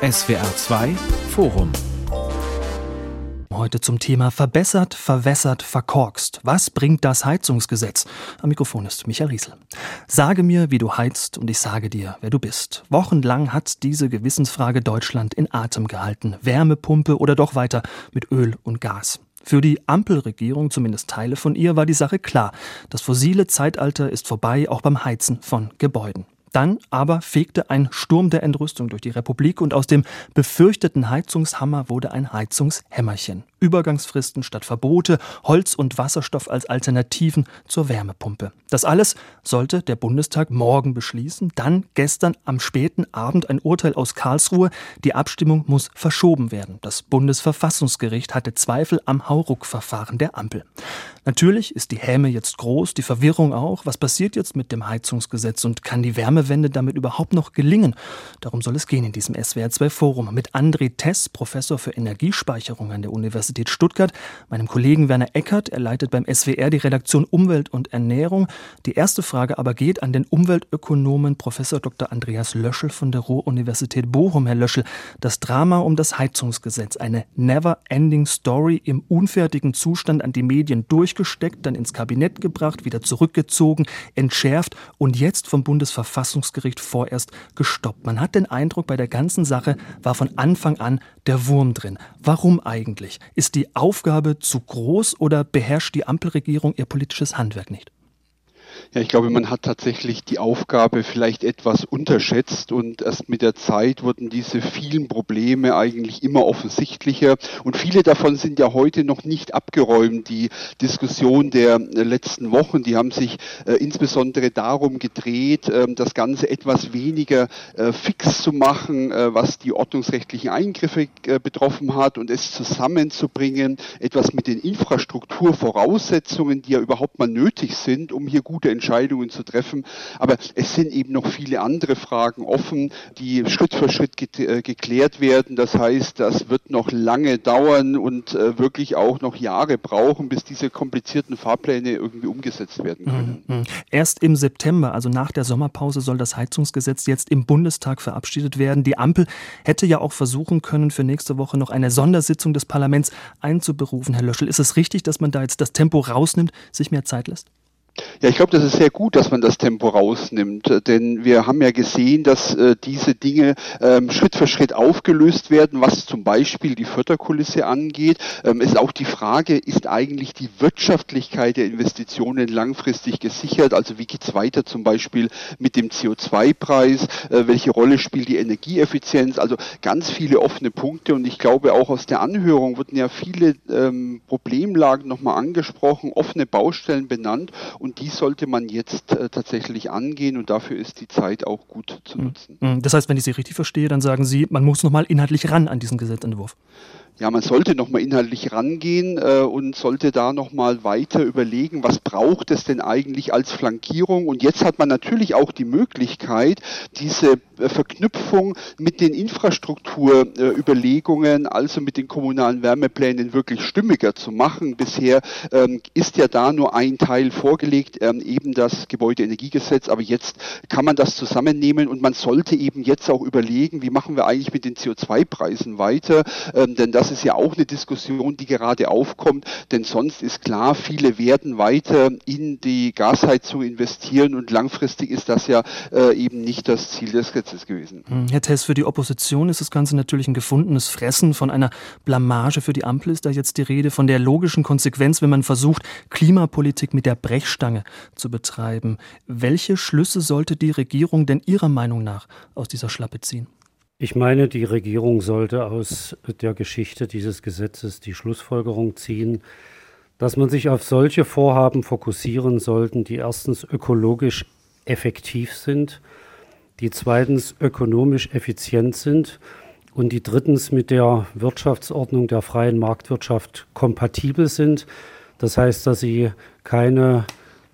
SWR 2 Forum Heute zum Thema verbessert, verwässert, verkorkst. Was bringt das Heizungsgesetz? Am Mikrofon ist Michael Riesel. Sage mir, wie du heizt und ich sage dir, wer du bist. Wochenlang hat diese Gewissensfrage Deutschland in Atem gehalten. Wärmepumpe oder doch weiter mit Öl und Gas. Für die Ampelregierung, zumindest Teile von ihr, war die Sache klar. Das fossile Zeitalter ist vorbei, auch beim Heizen von Gebäuden. Dann aber fegte ein Sturm der Entrüstung durch die Republik und aus dem befürchteten Heizungshammer wurde ein Heizungshämmerchen. Übergangsfristen statt Verbote, Holz und Wasserstoff als Alternativen zur Wärmepumpe. Das alles sollte der Bundestag morgen beschließen. Dann gestern am späten Abend ein Urteil aus Karlsruhe. Die Abstimmung muss verschoben werden. Das Bundesverfassungsgericht hatte Zweifel am Hauruck-Verfahren der Ampel. Natürlich ist die Häme jetzt groß, die Verwirrung auch. Was passiert jetzt mit dem Heizungsgesetz und kann die Wärmewende damit überhaupt noch gelingen? Darum soll es gehen in diesem SWR2 Forum mit André Tess, Professor für Energiespeicherung an der Universität Stuttgart, meinem Kollegen Werner Eckert, er leitet beim SWR die Redaktion Umwelt und Ernährung. Die erste Frage aber geht an den Umweltökonomen Professor Dr. Andreas Löschel von der Ruhr-Universität Bochum. Herr Löschel, das Drama um das Heizungsgesetz, eine never-ending Story im unfertigen Zustand an die Medien durch durchgesteckt, dann ins Kabinett gebracht, wieder zurückgezogen, entschärft und jetzt vom Bundesverfassungsgericht vorerst gestoppt. Man hat den Eindruck, bei der ganzen Sache war von Anfang an der Wurm drin. Warum eigentlich? Ist die Aufgabe zu groß oder beherrscht die Ampelregierung ihr politisches Handwerk nicht? Ja, ich glaube, man hat tatsächlich die Aufgabe vielleicht etwas unterschätzt und erst mit der Zeit wurden diese vielen Probleme eigentlich immer offensichtlicher und viele davon sind ja heute noch nicht abgeräumt. Die Diskussion der letzten Wochen, die haben sich äh, insbesondere darum gedreht, äh, das Ganze etwas weniger äh, fix zu machen, äh, was die ordnungsrechtlichen Eingriffe äh, betroffen hat und es zusammenzubringen, etwas mit den Infrastrukturvoraussetzungen, die ja überhaupt mal nötig sind, um hier gute Entscheidungen zu treffen. Aber es sind eben noch viele andere Fragen offen, die Schritt für Schritt äh, geklärt werden. Das heißt, das wird noch lange dauern und äh, wirklich auch noch Jahre brauchen, bis diese komplizierten Fahrpläne irgendwie umgesetzt werden können. Mhm. Erst im September, also nach der Sommerpause, soll das Heizungsgesetz jetzt im Bundestag verabschiedet werden. Die Ampel hätte ja auch versuchen können, für nächste Woche noch eine Sondersitzung des Parlaments einzuberufen. Herr Löschel, ist es richtig, dass man da jetzt das Tempo rausnimmt, sich mehr Zeit lässt? Ja, ich glaube, das ist sehr gut, dass man das Tempo rausnimmt, äh, denn wir haben ja gesehen, dass äh, diese Dinge ähm, Schritt für Schritt aufgelöst werden, was zum Beispiel die Förderkulisse angeht. Ähm, ist auch die Frage, ist eigentlich die Wirtschaftlichkeit der Investitionen langfristig gesichert? Also wie geht's weiter zum Beispiel mit dem CO2-Preis? Äh, welche Rolle spielt die Energieeffizienz? Also ganz viele offene Punkte und ich glaube auch aus der Anhörung wurden ja viele ähm, Problemlagen nochmal angesprochen, offene Baustellen benannt und und die sollte man jetzt äh, tatsächlich angehen und dafür ist die Zeit auch gut zu mhm. nutzen. Mhm. Das heißt, wenn ich Sie richtig verstehe, dann sagen Sie, man muss nochmal inhaltlich ran an diesen Gesetzentwurf ja, man sollte nochmal inhaltlich rangehen äh, und sollte da nochmal weiter überlegen, was braucht es denn eigentlich als Flankierung. Und jetzt hat man natürlich auch die Möglichkeit, diese äh, Verknüpfung mit den Infrastrukturüberlegungen, äh, also mit den kommunalen Wärmeplänen wirklich stimmiger zu machen. Bisher ähm, ist ja da nur ein Teil vorgelegt, ähm, eben das Gebäudeenergiegesetz, aber jetzt kann man das zusammennehmen und man sollte eben jetzt auch überlegen, wie machen wir eigentlich mit den CO2-Preisen weiter, ähm, denn das das ist ja auch eine Diskussion, die gerade aufkommt, denn sonst ist klar, viele werden weiter in die Gasheizung investieren und langfristig ist das ja äh, eben nicht das Ziel des Gesetzes gewesen. Hm, Herr Tess, für die Opposition ist das Ganze natürlich ein gefundenes Fressen. Von einer Blamage für die Ampel ist da jetzt die Rede, von der logischen Konsequenz, wenn man versucht, Klimapolitik mit der Brechstange zu betreiben. Welche Schlüsse sollte die Regierung denn Ihrer Meinung nach aus dieser Schlappe ziehen? Ich meine, die Regierung sollte aus der Geschichte dieses Gesetzes die Schlussfolgerung ziehen, dass man sich auf solche Vorhaben fokussieren sollte, die erstens ökologisch effektiv sind, die zweitens ökonomisch effizient sind und die drittens mit der Wirtschaftsordnung der freien Marktwirtschaft kompatibel sind. Das heißt, dass sie keine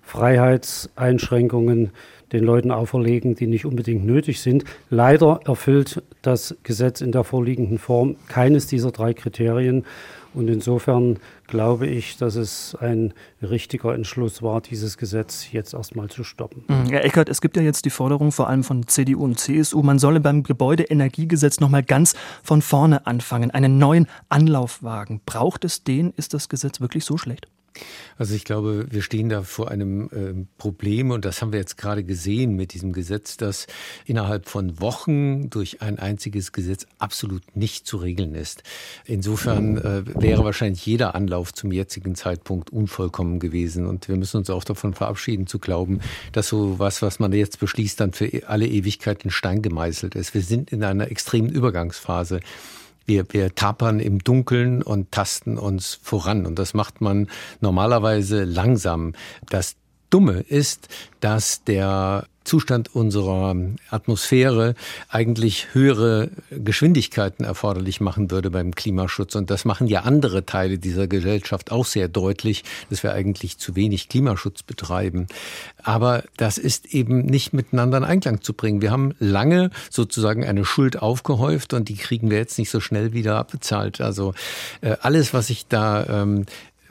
Freiheitseinschränkungen den Leuten auferlegen, die nicht unbedingt nötig sind. Leider erfüllt das Gesetz in der vorliegenden Form keines dieser drei Kriterien. Und insofern glaube ich, dass es ein richtiger Entschluss war, dieses Gesetz jetzt erstmal zu stoppen. Mhm. Herr Eckert, es gibt ja jetzt die Forderung vor allem von CDU und CSU, man solle beim Gebäudeenergiegesetz nochmal ganz von vorne anfangen, einen neuen Anlauf wagen. Braucht es den? Ist das Gesetz wirklich so schlecht? Also ich glaube, wir stehen da vor einem äh, Problem und das haben wir jetzt gerade gesehen mit diesem Gesetz, das innerhalb von Wochen durch ein einziges Gesetz absolut nicht zu regeln ist. Insofern äh, wäre wahrscheinlich jeder Anlauf zum jetzigen Zeitpunkt unvollkommen gewesen und wir müssen uns auch davon verabschieden zu glauben, dass so was, was man jetzt beschließt, dann für alle Ewigkeit in Stein gemeißelt ist. Wir sind in einer extremen Übergangsphase. Wir, wir tapern im Dunkeln und tasten uns voran. Und das macht man normalerweise langsam. Das Dumme ist, dass der Zustand unserer Atmosphäre eigentlich höhere Geschwindigkeiten erforderlich machen würde beim Klimaschutz. Und das machen ja andere Teile dieser Gesellschaft auch sehr deutlich, dass wir eigentlich zu wenig Klimaschutz betreiben. Aber das ist eben nicht miteinander in Einklang zu bringen. Wir haben lange sozusagen eine Schuld aufgehäuft und die kriegen wir jetzt nicht so schnell wieder abbezahlt. Also äh, alles, was ich da ähm,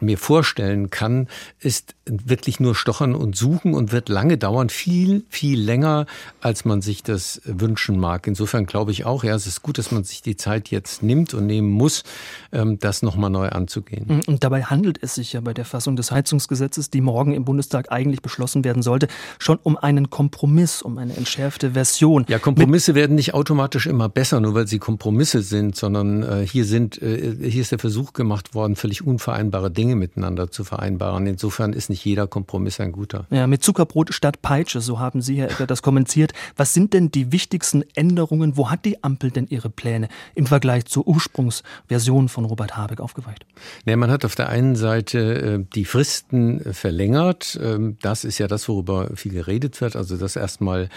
mir vorstellen kann, ist wirklich nur stochern und suchen und wird lange dauern, viel, viel länger, als man sich das wünschen mag. Insofern glaube ich auch, ja, es ist gut, dass man sich die Zeit jetzt nimmt und nehmen muss, ähm, das nochmal neu anzugehen. Mhm, und dabei handelt es sich ja bei der Fassung des Heizungsgesetzes, die morgen im Bundestag eigentlich beschlossen werden sollte, schon um einen Kompromiss, um eine entschärfte Version. Ja, Kompromisse Mit werden nicht automatisch immer besser, nur weil sie Kompromisse sind, sondern äh, hier sind, äh, hier ist der Versuch gemacht worden, völlig unvereinbare Dinge miteinander zu vereinbaren. Insofern ist nicht jeder Kompromiss ein guter. Ja, mit Zuckerbrot statt Peitsche, so haben Sie, Herr Ecker, das kommentiert. Was sind denn die wichtigsten Änderungen? Wo hat die Ampel denn ihre Pläne im Vergleich zur Ursprungsversion von Robert Habeck aufgeweicht? Ja, man hat auf der einen Seite äh, die Fristen verlängert. Ähm, das ist ja das, worüber viel geredet wird. Also, dass erstmal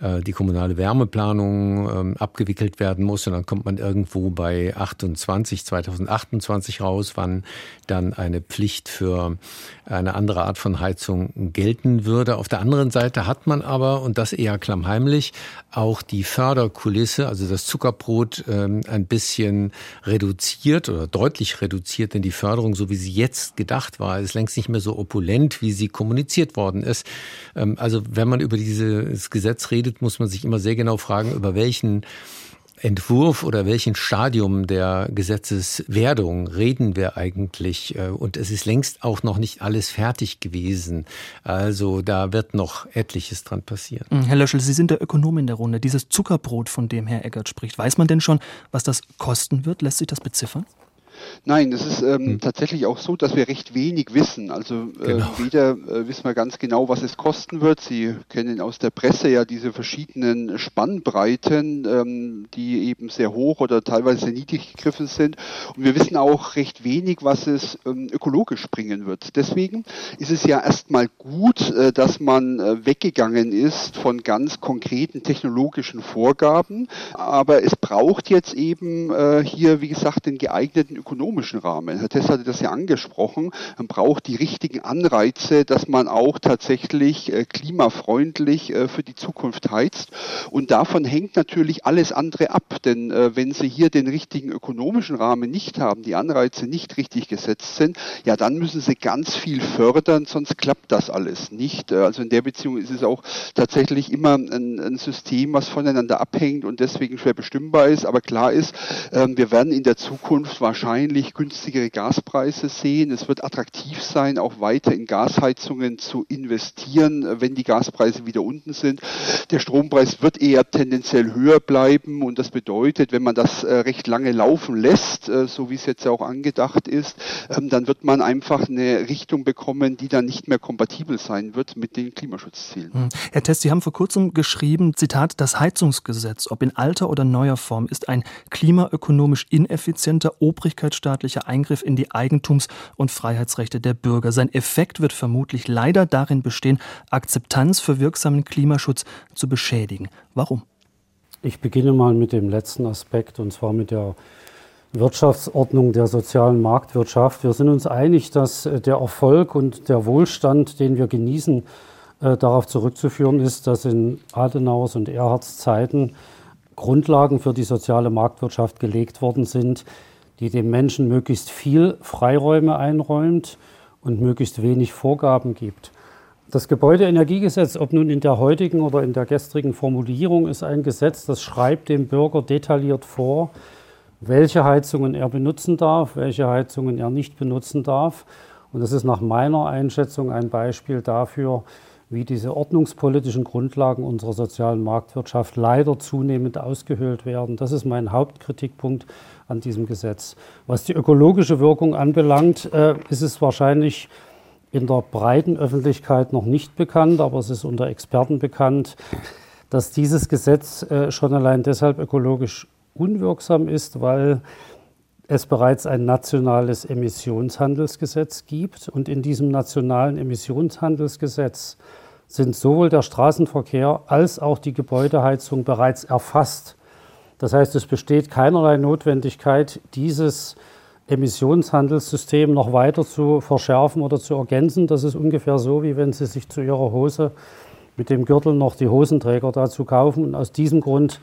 äh, die kommunale Wärmeplanung ähm, abgewickelt werden muss und dann kommt man irgendwo bei 28, 2028 raus, wann dann eine Pflicht für eine andere Art von Heizung gelten würde. Auf der anderen Seite hat man aber, und das eher klammheimlich, auch die Förderkulisse, also das Zuckerbrot, ähm, ein bisschen reduziert oder deutlich reduziert, denn die Förderung, so wie sie jetzt gedacht war, ist längst nicht mehr so opulent, wie sie kommuniziert worden ist. Ähm, also wenn man über dieses Gesetz redet, muss man sich immer sehr genau fragen, über welchen Entwurf oder welchen Stadium der Gesetzeswerdung reden wir eigentlich? Äh, und es ist längst auch noch nicht alles fertig gewesen. Also da wird noch etliches dran passieren. Hm, Herr Löschel, Sie sind der Ökonom in der Runde. Dieses Zuckerbrot, von dem Herr Eckert spricht, weiß man denn schon, was das kosten wird? Lässt sich das beziffern? Nein, es ist ähm, hm. tatsächlich auch so, dass wir recht wenig wissen. Also äh, genau. weder äh, wissen wir ganz genau, was es kosten wird. Sie kennen aus der Presse ja diese verschiedenen Spannbreiten, ähm, die eben sehr hoch oder teilweise sehr niedrig gegriffen sind. Und wir wissen auch recht wenig, was es ähm, ökologisch bringen wird. Deswegen ist es ja erstmal gut, äh, dass man äh, weggegangen ist von ganz konkreten technologischen Vorgaben. Aber es braucht jetzt eben äh, hier, wie gesagt, den geeigneten ökologischen ökonomischen Rahmen. Herr Tess hatte das ja angesprochen. Man braucht die richtigen Anreize, dass man auch tatsächlich äh, klimafreundlich äh, für die Zukunft heizt. Und davon hängt natürlich alles andere ab. Denn äh, wenn Sie hier den richtigen ökonomischen Rahmen nicht haben, die Anreize nicht richtig gesetzt sind, ja, dann müssen Sie ganz viel fördern, sonst klappt das alles nicht. Also in der Beziehung ist es auch tatsächlich immer ein, ein System, was voneinander abhängt und deswegen schwer bestimmbar ist. Aber klar ist, ähm, wir werden in der Zukunft wahrscheinlich wahrscheinlich günstigere Gaspreise sehen. Es wird attraktiv sein, auch weiter in Gasheizungen zu investieren, wenn die Gaspreise wieder unten sind. Der Strompreis wird eher tendenziell höher bleiben und das bedeutet, wenn man das äh, recht lange laufen lässt, äh, so wie es jetzt auch angedacht ist, ähm, dann wird man einfach eine Richtung bekommen, die dann nicht mehr kompatibel sein wird mit den Klimaschutzzielen. Hm. Herr Test, Sie haben vor kurzem geschrieben, Zitat, das Heizungsgesetz, ob in alter oder neuer Form, ist ein klimaökonomisch ineffizienter, obrigkeits rechtsstaatlicher Eingriff in die Eigentums- und Freiheitsrechte der Bürger. Sein Effekt wird vermutlich leider darin bestehen, Akzeptanz für wirksamen Klimaschutz zu beschädigen. Warum? Ich beginne mal mit dem letzten Aspekt, und zwar mit der Wirtschaftsordnung der sozialen Marktwirtschaft. Wir sind uns einig, dass äh, der Erfolg und der Wohlstand, den wir genießen, äh, darauf zurückzuführen ist, dass in Adenauers und Erhards Zeiten Grundlagen für die soziale Marktwirtschaft gelegt worden sind, die dem Menschen möglichst viel Freiräume einräumt und möglichst wenig Vorgaben gibt. Das Gebäudeenergiegesetz, ob nun in der heutigen oder in der gestrigen Formulierung, ist ein Gesetz, das schreibt dem Bürger detailliert vor, welche Heizungen er benutzen darf, welche Heizungen er nicht benutzen darf. Und das ist nach meiner Einschätzung ein Beispiel dafür, wie diese ordnungspolitischen Grundlagen unserer sozialen Marktwirtschaft leider zunehmend ausgehöhlt werden. Das ist mein Hauptkritikpunkt an diesem Gesetz. Was die ökologische Wirkung anbelangt, äh, ist es wahrscheinlich in der breiten Öffentlichkeit noch nicht bekannt, aber es ist unter Experten bekannt, dass dieses Gesetz äh, schon allein deshalb ökologisch unwirksam ist, weil es bereits ein nationales Emissionshandelsgesetz gibt. Und in diesem nationalen Emissionshandelsgesetz sind sowohl der Straßenverkehr als auch die Gebäudeheizung bereits erfasst. Das heißt, es besteht keinerlei Notwendigkeit, dieses Emissionshandelssystem noch weiter zu verschärfen oder zu ergänzen. Das ist ungefähr so, wie wenn Sie sich zu Ihrer Hose mit dem Gürtel noch die Hosenträger dazu kaufen. Und aus diesem Grund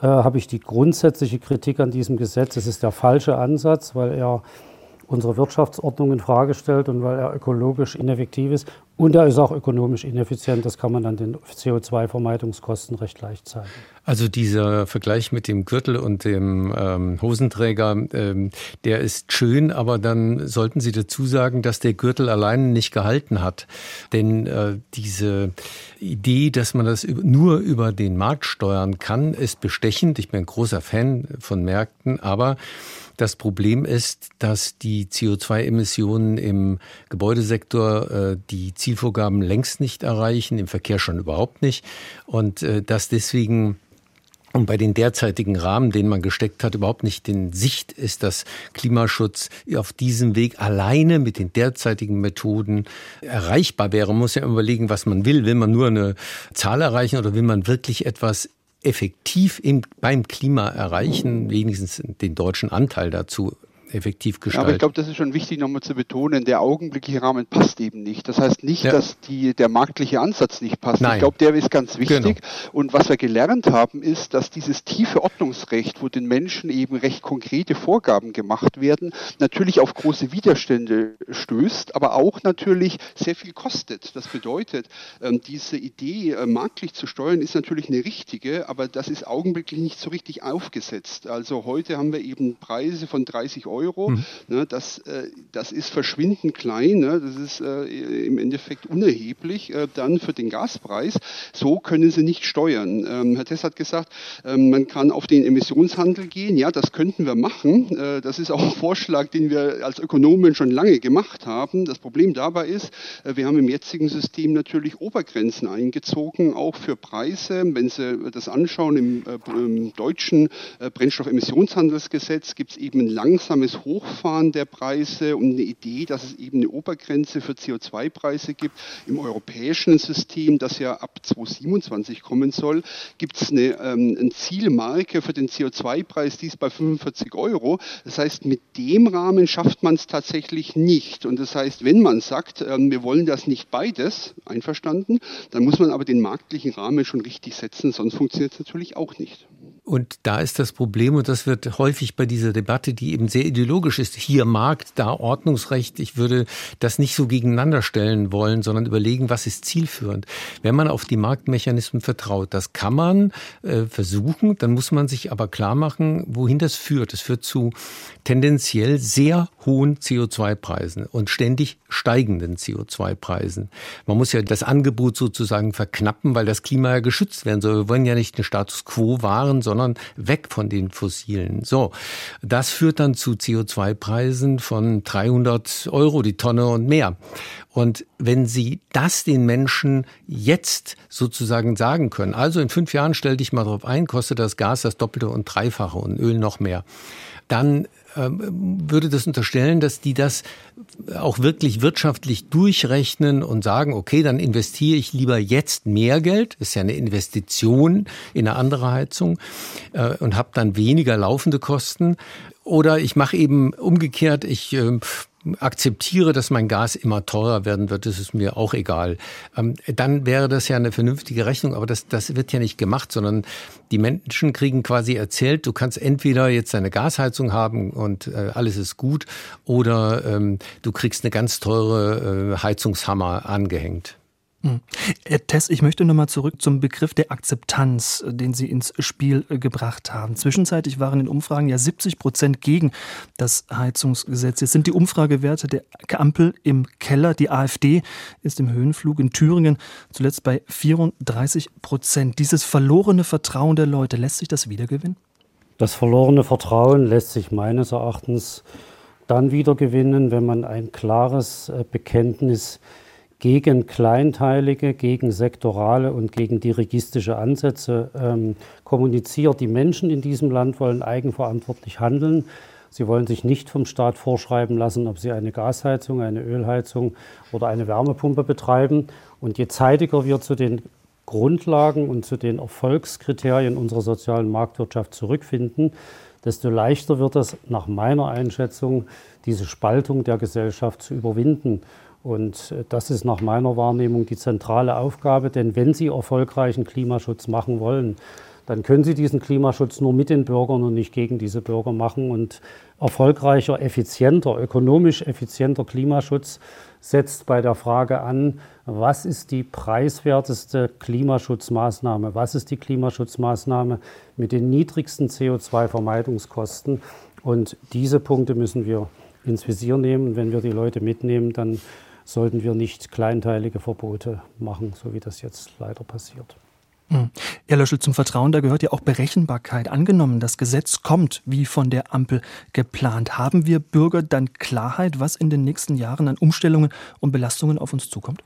äh, habe ich die grundsätzliche Kritik an diesem Gesetz. Es ist der falsche Ansatz, weil er unsere Wirtschaftsordnung in Frage stellt und weil er ökologisch ineffektiv ist. Und er ist auch ökonomisch ineffizient. Das kann man an den CO2-Vermeidungskosten recht leicht zeigen. Also dieser Vergleich mit dem Gürtel und dem ähm, Hosenträger, ähm, der ist schön, aber dann sollten Sie dazu sagen, dass der Gürtel allein nicht gehalten hat. Denn äh, diese Idee, dass man das nur über den Markt steuern kann, ist bestechend. Ich bin ein großer Fan von Märkten, aber das Problem ist, dass die CO2-Emissionen im Gebäudesektor äh, die Zielvorgaben längst nicht erreichen, im Verkehr schon überhaupt nicht. Und äh, dass deswegen und bei den derzeitigen Rahmen, den man gesteckt hat, überhaupt nicht in Sicht ist, dass Klimaschutz auf diesem Weg alleine mit den derzeitigen Methoden erreichbar wäre. Man muss ja überlegen, was man will. Will man nur eine Zahl erreichen oder will man wirklich etwas effektiv im, beim Klima erreichen, wenigstens den deutschen Anteil dazu effektiv gestalten. aber ich glaube, das ist schon wichtig nochmal zu betonen, der augenblickliche Rahmen passt eben nicht. Das heißt nicht, ja. dass die, der marktliche Ansatz nicht passt. Nein. Ich glaube, der ist ganz wichtig. Genau. Und was wir gelernt haben, ist, dass dieses tiefe Ordnungsrecht, wo den Menschen eben recht konkrete Vorgaben gemacht werden, natürlich auf große Widerstände stößt, aber auch natürlich sehr viel kostet. Das bedeutet, ähm, diese Idee, äh, marktlich zu steuern, ist natürlich eine richtige, aber das ist augenblicklich nicht so richtig aufgesetzt. Also heute haben wir eben Preise von 30 Euro Euro. Mhm. Ne, das, äh, das ist verschwindend klein, ne, das ist äh, im Endeffekt unerheblich äh, dann für den Gaspreis. So können sie nicht steuern. Ähm, Herr Tess hat gesagt, ähm, man kann auf den Emissionshandel gehen. Ja, das könnten wir machen. Äh, das ist auch ein Vorschlag, den wir als Ökonomen schon lange gemacht haben. Das Problem dabei ist, äh, wir haben im jetzigen System natürlich Obergrenzen eingezogen, auch für Preise. Wenn Sie das anschauen, im, äh, im deutschen Brennstoffemissionshandelsgesetz gibt es eben ein langsames langsames Hochfahren der Preise und eine Idee, dass es eben eine Obergrenze für CO2-Preise gibt. Im europäischen System, das ja ab 2027 kommen soll, gibt es eine, ähm, eine Zielmarke für den CO2-Preis, die ist bei 45 Euro. Das heißt, mit dem Rahmen schafft man es tatsächlich nicht. Und das heißt, wenn man sagt, ähm, wir wollen das nicht beides, einverstanden, dann muss man aber den marktlichen Rahmen schon richtig setzen, sonst funktioniert es natürlich auch nicht. Und da ist das Problem, und das wird häufig bei dieser Debatte, die eben sehr ideologisch ist, hier Markt, da Ordnungsrecht. Ich würde das nicht so gegeneinander stellen wollen, sondern überlegen, was ist zielführend. Wenn man auf die Marktmechanismen vertraut, das kann man äh, versuchen, dann muss man sich aber klar machen, wohin das führt. Es führt zu tendenziell sehr hohen CO2-Preisen und ständig steigenden CO2-Preisen. Man muss ja das Angebot sozusagen verknappen, weil das Klima ja geschützt werden soll. Wir wollen ja nicht den Status quo wahren, sondern weg von den fossilen. So, das führt dann zu CO2-Preisen von 300 Euro die Tonne und mehr. Und wenn Sie das den Menschen jetzt sozusagen sagen können, also in fünf Jahren stell dich mal drauf ein, kostet das Gas das Doppelte und Dreifache und Öl noch mehr, dann würde das unterstellen, dass die das auch wirklich wirtschaftlich durchrechnen und sagen, okay, dann investiere ich lieber jetzt mehr Geld, ist ja eine Investition in eine andere Heizung äh, und habe dann weniger laufende Kosten Oder ich mache eben umgekehrt, ich äh, akzeptiere, dass mein Gas immer teurer werden wird, das ist mir auch egal. Ähm, dann wäre das ja eine vernünftige Rechnung, aber das, das wird ja nicht gemacht, sondern die Menschen kriegen quasi erzählt, du kannst entweder jetzt eine Gasheizung haben und äh, alles ist gut, oder ähm, du kriegst eine ganz teure äh, Heizungshammer angehängt. Hm. Herr Tess, ich möchte nochmal zurück zum Begriff der Akzeptanz, den Sie ins Spiel äh, gebracht haben. Zwischenzeitlich waren in Umfragen ja 70 Prozent gegen das Heizungsgesetz. Jetzt sind die Umfragewerte der Ampel im Keller. Die AfD ist im Höhenflug in Thüringen zuletzt bei 34 Prozent. Dieses verlorene Vertrauen der Leute, lässt sich das wiedergewinnen? Das verlorene Vertrauen lässt sich meines Erachtens dann wiedergewinnen, wenn man ein klares äh, Bekenntnis gegen kleinteilige, gegen sektorale und gegen dirigistische Ansätze ähm, kommuniziert. Die Menschen in diesem Land wollen eigenverantwortlich handeln. Sie wollen sich nicht vom Staat vorschreiben lassen, ob sie eine Gasheizung, eine Ölheizung oder eine Wärmepumpe betreiben. Und je zeitiger wir zu den Grundlagen und zu den Erfolgskriterien unserer sozialen Marktwirtschaft zurückfinden, desto leichter wird es nach meiner Einschätzung, diese Spaltung der Gesellschaft zu überwinden. Und äh, das ist nach meiner Wahrnehmung die zentrale Aufgabe, denn wenn Sie erfolgreichen Klimaschutz machen wollen, dann können Sie diesen Klimaschutz nur mit den Bürgern und nicht gegen diese Bürger machen. Und erfolgreicher, effizienter, ökonomisch effizienter Klimaschutz setzt bei der Frage an, was ist die preiswerteste Klimaschutzmaßnahme, was ist die Klimaschutzmaßnahme mit den niedrigsten CO2-Vermeidungskosten. Und diese Punkte müssen wir ins Visier nehmen. Wenn wir die Leute mitnehmen, dann sollten wir nicht kleinteilige Verbote machen, so wie das jetzt leider passiert. Hm. Herr Löschel, zum Vertrauen, da gehört ja auch Berechenbarkeit. Angenommen, das Gesetz kommt wie von der Ampel geplant. Haben wir Bürger dann Klarheit, was in den nächsten Jahren an Umstellungen und Belastungen auf uns zukommt?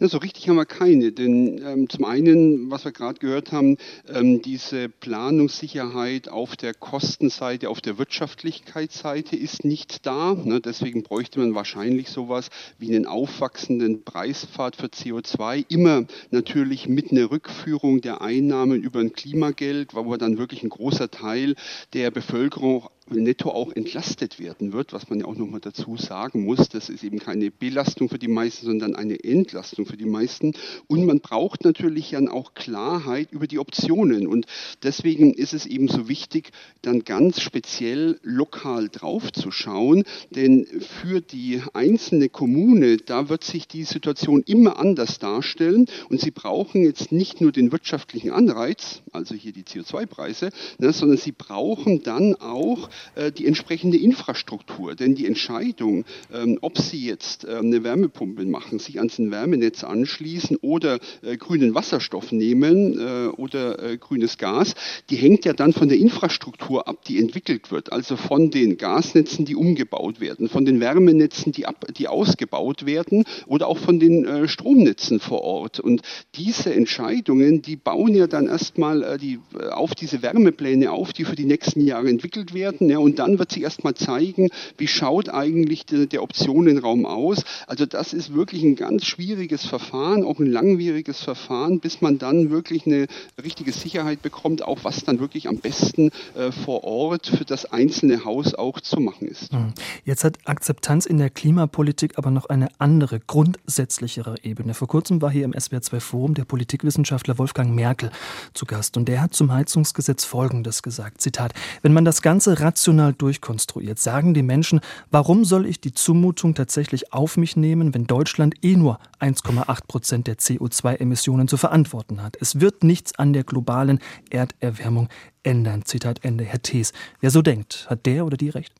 Ja, so richtig haben wir keine, denn ähm, zum einen, was wir gerade gehört haben, ähm, diese Planungssicherheit auf der Kostenseite, auf der Wirtschaftlichkeitsseite ist nicht da. Ne? Deswegen bräuchte man wahrscheinlich sowas wie einen aufwachsenden Preispfad für CO2, immer natürlich mit einer Rückführung der Einnahmen über ein Klimageld, wo dann wirklich ein großer Teil der Bevölkerung netto auch entlastet werden wird, was man ja auch nochmal dazu sagen muss. Das ist eben keine Belastung für die meisten, sondern eine Entlastung für die meisten. Und man braucht natürlich dann auch Klarheit über die Optionen. Und deswegen ist es eben so wichtig, dann ganz speziell lokal drauf zu schauen. Denn für die einzelne Kommune, da wird sich die Situation immer anders darstellen. Und sie brauchen jetzt nicht nur den wirtschaftlichen Anreiz, also hier die CO2-Preise, ne, sondern sie brauchen dann auch äh, die entsprechende Infrastruktur. Denn die Entscheidung, ähm, ob Sie jetzt ähm, eine Wärmepumpe machen, sich ans Wärmenetz anschließen oder äh, grünen Wasserstoff nehmen äh, oder grünes Gas, die hängt ja dann von der Infrastruktur ab, die entwickelt wird. Also von den Gasnetzen, die umgebaut werden, von den Wärmenetzen, die, ab, die ausgebaut werden oder auch von den Stromnetzen vor Ort. Und diese Entscheidungen, die bauen ja dann erstmal die, auf diese Wärmepläne auf, die für die nächsten Jahre entwickelt werden. Ja, und dann wird sich erstmal zeigen, wie schaut eigentlich der, der Optionenraum aus. Also das ist wirklich ein ganz schwieriges Verfahren, auch ein langwieriges Verfahren, bis man dann wirklich eine richtige Sicherheit bekommt, auch was dann wirklich am besten äh, vor Ort für das einzelne Haus auch zu machen ist. Hm. Jetzt hat Akzeptanz in der Klimapolitik aber noch eine andere, grundsätzlichere Ebene. Vor kurzem war hier im SWR2 Forum der Politikwissenschaftler Wolfgang Merkel zu Gast und der hat zum Heizungsgesetz Folgendes gesagt. Zitat, wenn man das Ganze rational rational durchkonstruiert, sagen die Menschen, warum soll ich die Zumutung tatsächlich auf mich nehmen, wenn Deutschland eh nur 1,8 Prozent der CO2-Emissionen zu verantworten hat. Es wird nichts an der globalen Erderwärmung ändern. Zitat Ende. Herr Thees, wer so denkt, hat der oder die recht?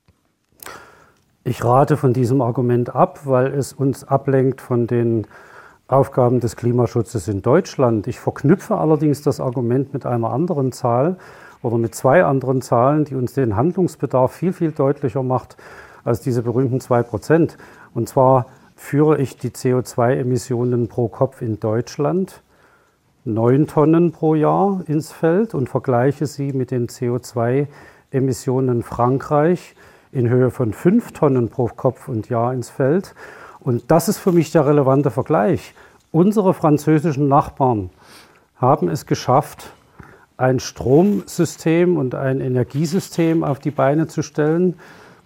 Ich rate von diesem Argument ab, weil es uns ablenkt von den Aufgaben des Klimaschutzes in Deutschland. Ich verknüpfe allerdings das Argument mit einer anderen Zahl, oder mit zwei anderen Zahlen, die uns den Handlungsbedarf viel, viel deutlicher macht als diese berühmten zwei Prozent. Und zwar führe ich die CO2-Emissionen pro Kopf in Deutschland neun Tonnen pro Jahr ins Feld und vergleiche sie mit den CO2-Emissionen Frankreich in Höhe von fünf Tonnen pro Kopf und Jahr ins Feld. Und das ist für mich der relevante Vergleich. Unsere französischen Nachbarn haben es geschafft, ein Stromsystem und ein Energiesystem auf die Beine zu stellen,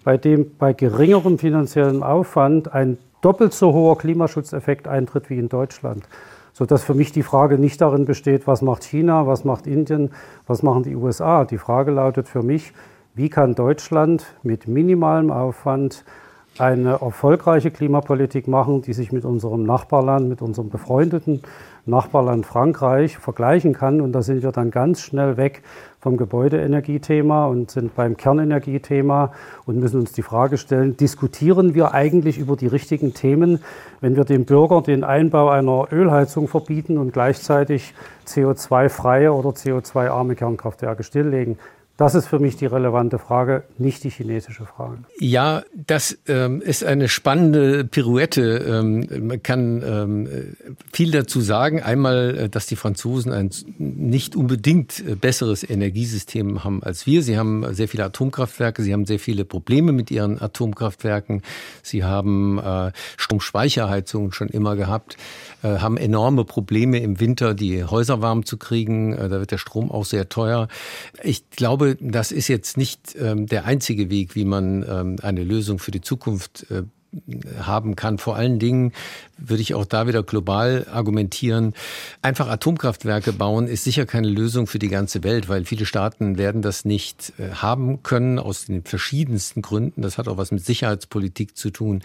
bei dem bei geringerem finanziellem Aufwand ein doppelt so hoher Klimaschutzeffekt eintritt wie in Deutschland. Sodass für mich die Frage nicht darin besteht, was macht China, was macht Indien, was machen die USA. Die Frage lautet für mich, wie kann Deutschland mit minimalem Aufwand eine erfolgreiche Klimapolitik machen, die sich mit unserem Nachbarland, mit unserem befreundeten Nachbarland Frankreich vergleichen kann. Und da sind wir dann ganz schnell weg vom Gebäudeenergiethema und sind beim Kernenergiethema und müssen uns die Frage stellen, diskutieren wir eigentlich über die richtigen Themen, wenn wir dem Bürger den Einbau einer Ölheizung verbieten und gleichzeitig CO2-freie oder CO2-arme Kernkraftwerke stilllegen? Das ist für mich die relevante Frage, nicht die chinesische Frage. Ja, das ähm, ist eine spannende Pirouette. Ähm, man kann ähm, viel dazu sagen. Einmal, äh, dass die Franzosen ein nicht unbedingt äh, besseres Energiesystem haben als wir. Sie haben sehr viele Atomkraftwerke, sie haben sehr viele Probleme mit ihren Atomkraftwerken. Sie haben äh, Stromspeicherheizungen schon immer gehabt, haben enorme Probleme im Winter, die Häuser warm zu kriegen. Äh, da wird der Strom auch sehr teuer. Ich glaube, glaube, das ist jetzt nicht ähm, der einzige Weg, wie man ähm, eine Lösung für die Zukunft äh, haben kann. Vor allen Dingen würde ich auch da wieder global argumentieren. Einfach Atomkraftwerke bauen ist sicher keine Lösung für die ganze Welt, weil viele Staaten werden das nicht äh, haben können aus den verschiedensten Gründen. Das hat auch was mit Sicherheitspolitik zu tun.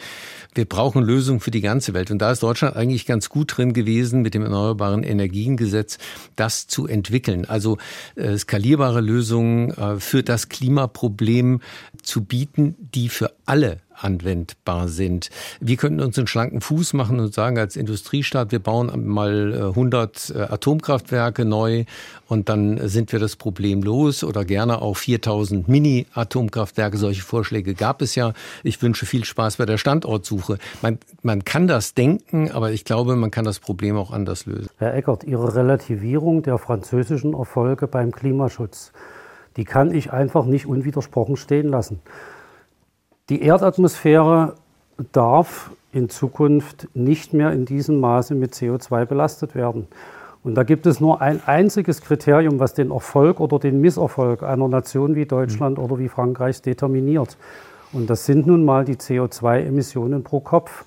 Wir brauchen Lösungen für die ganze Welt. Und da ist Deutschland eigentlich ganz gut drin gewesen, mit dem Erneuerbaren Energiengesetz das zu entwickeln. Also äh, skalierbare Lösungen äh, für das Klimaproblem zu bieten, die für alle anwendbar sind. Wir könnten uns einen schlanken Fuß machen und sagen als Industriestaat, wir bauen mal 100 äh, äh, Atomkraftwerke neu und dann sind wir das Problem los oder gerne auch 4000 Mini-Atomkraftwerke. Solche Vorschläge gab es ja. Ich wünsche viel Spaß bei der Standortsuche. Man, man kann das denken, aber ich glaube, man kann das Problem auch anders lösen. Herr Eckert, Ihre Relativierung der französischen Erfolge beim Klimaschutz, die kann ich einfach nicht unwidersprochen stehen lassen. Die Erdatmosphäre darf in Zukunft nicht mehr in diesem Maße mit CO2 belastet werden. Und da gibt es nur ein einziges Kriterium, was den Erfolg oder den Misserfolg einer Nation wie Deutschland mhm. oder wie Frankreich determiniert. Und das sind nun mal die CO2-Emissionen pro Kopf.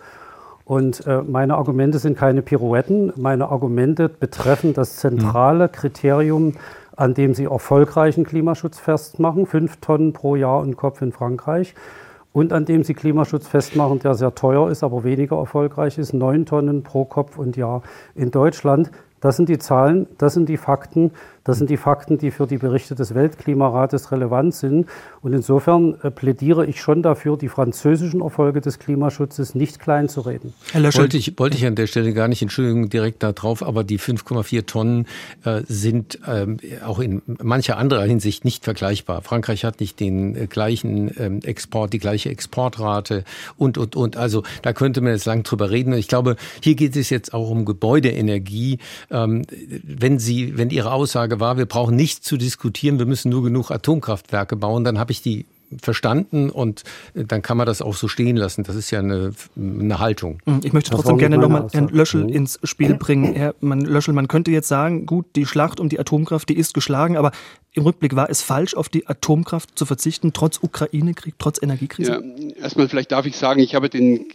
Und äh, meine Argumente sind keine Pirouetten. Meine Argumente betreffen das zentrale Kriterium, an dem sie erfolgreichen Klimaschutz festmachen. Fünf Tonnen pro Jahr und Kopf in Frankreich und an dem sie Klimaschutz festmachen, der sehr teuer ist, aber weniger erfolgreich ist, neun Tonnen pro Kopf und Jahr in Deutschland. Das sind die Zahlen, das sind die Fakten, das sind die Fakten, die für die Berichte des Weltklimarates relevant sind. Und insofern äh, plädiere ich schon dafür, die französischen Erfolge des Klimaschutzes nicht klein zu reden. Herr Löschel. Wollte ich, wollte ich an der Stelle gar nicht, Entschuldigung, direkt darauf, aber die 5,4 Tonnen äh, sind ähm, auch in mancher anderer Hinsicht nicht vergleichbar. Frankreich hat nicht den äh, gleichen ähm, Export, die gleiche Exportrate und, und, und. Also da könnte man jetzt lang drüber reden. Ich glaube, hier geht es jetzt auch um Gebäudeenergie ähm, wenn Sie, wenn Ihre Aussage war, wir brauchen nicht zu diskutieren, wir müssen nur genug Atomkraftwerke bauen, dann habe ich die verstanden und äh, dann kann man das auch so stehen lassen. Das ist ja eine, eine Haltung. Mhm, ich möchte trotzdem gerne nochmal Herrn Löschel mhm. ins Spiel bringen. Herr man, Löschel, man könnte jetzt sagen, gut, die Schlacht um die Atomkraft, die ist geschlagen, aber im Rückblick war es falsch, auf die Atomkraft zu verzichten, trotz Ukraine-Krieg, trotz Energiekrise? Ja, erstmal vielleicht darf ich sagen, ich habe den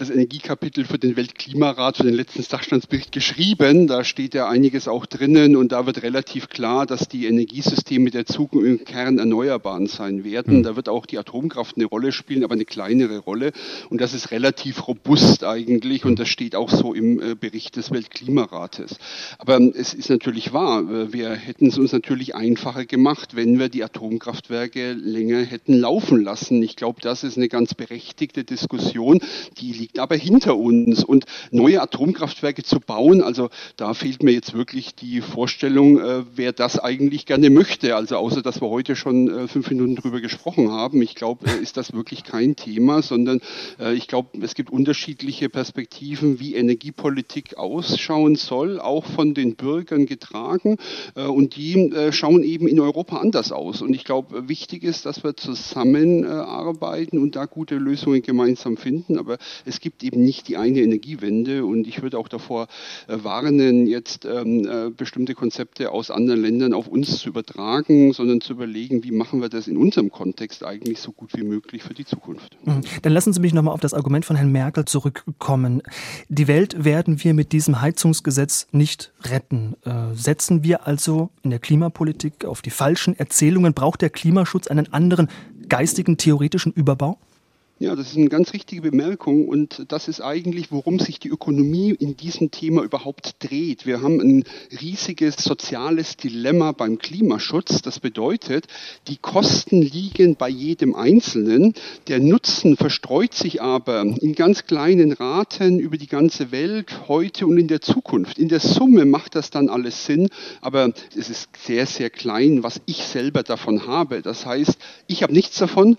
das Energiekapitel für den Weltklimarat, für den letzten Sachstandsbericht geschrieben. Da steht ja einiges auch drinnen und da wird relativ klar, dass die Energiesysteme der Zukunft im Kern erneuerbaren sein werden. Hm. Da wird auch die Atomkraft eine Rolle spielen, aber eine kleinere Rolle. Und das ist relativ robust eigentlich und das steht auch so im äh, Bericht des Weltklimarates. Aber ähm, es ist natürlich wahr, äh, wir hätten es uns natürlich einfacher gemacht, wenn wir die Atomkraftwerke länger hätten laufen lassen. Ich glaube, das ist eine ganz berechtigte Diskussion, die liegt aber hinter uns. Und neue Atomkraftwerke zu bauen, also da fehlt mir jetzt wirklich die Vorstellung, äh, wer das eigentlich gerne möchte. Also außer, dass wir heute schon äh, fünf Minuten drüber gesprochen haben. Ich glaube, äh, ist das wirklich kein Thema, sondern äh, ich glaube, es gibt unterschiedliche Perspektiven, wie Energiepolitik ausschauen soll, auch von den Bürgern getragen. Äh, und die äh, schauen eben in Europa anders aus. Und ich glaube, wichtig ist, dass wir zusammenarbeiten und da gute Lösungen gemeinsam finden. Aber es es gibt eben nicht die eine Energiewende und ich würde auch davor äh, warnen, jetzt ähm, äh, bestimmte Konzepte aus anderen Ländern auf uns zu übertragen, sondern zu überlegen, wie machen wir das in unserem Kontext eigentlich so gut wie möglich für die Zukunft. Mhm. Dann lassen Sie mich nochmal auf das Argument von Herrn Merkel zurückkommen. Die Welt werden wir mit diesem Heizungsgesetz nicht retten. Äh, setzen wir also in der Klimapolitik auf die falschen Erzählungen? Braucht der Klimaschutz einen anderen geistigen, theoretischen Überbau? Ja, das ist eine ganz richtige Bemerkung und das ist eigentlich, worum sich die Ökonomie in diesem Thema überhaupt dreht. Wir haben ein riesiges soziales Dilemma beim Klimaschutz. Das bedeutet, die Kosten liegen bei jedem Einzelnen. Der Nutzen verstreut sich aber in ganz kleinen Raten über die ganze Welt, heute und in der Zukunft. In der Summe macht das dann alles Sinn, aber es ist sehr, sehr klein, was ich selber davon habe. Das heißt, ich habe nichts davon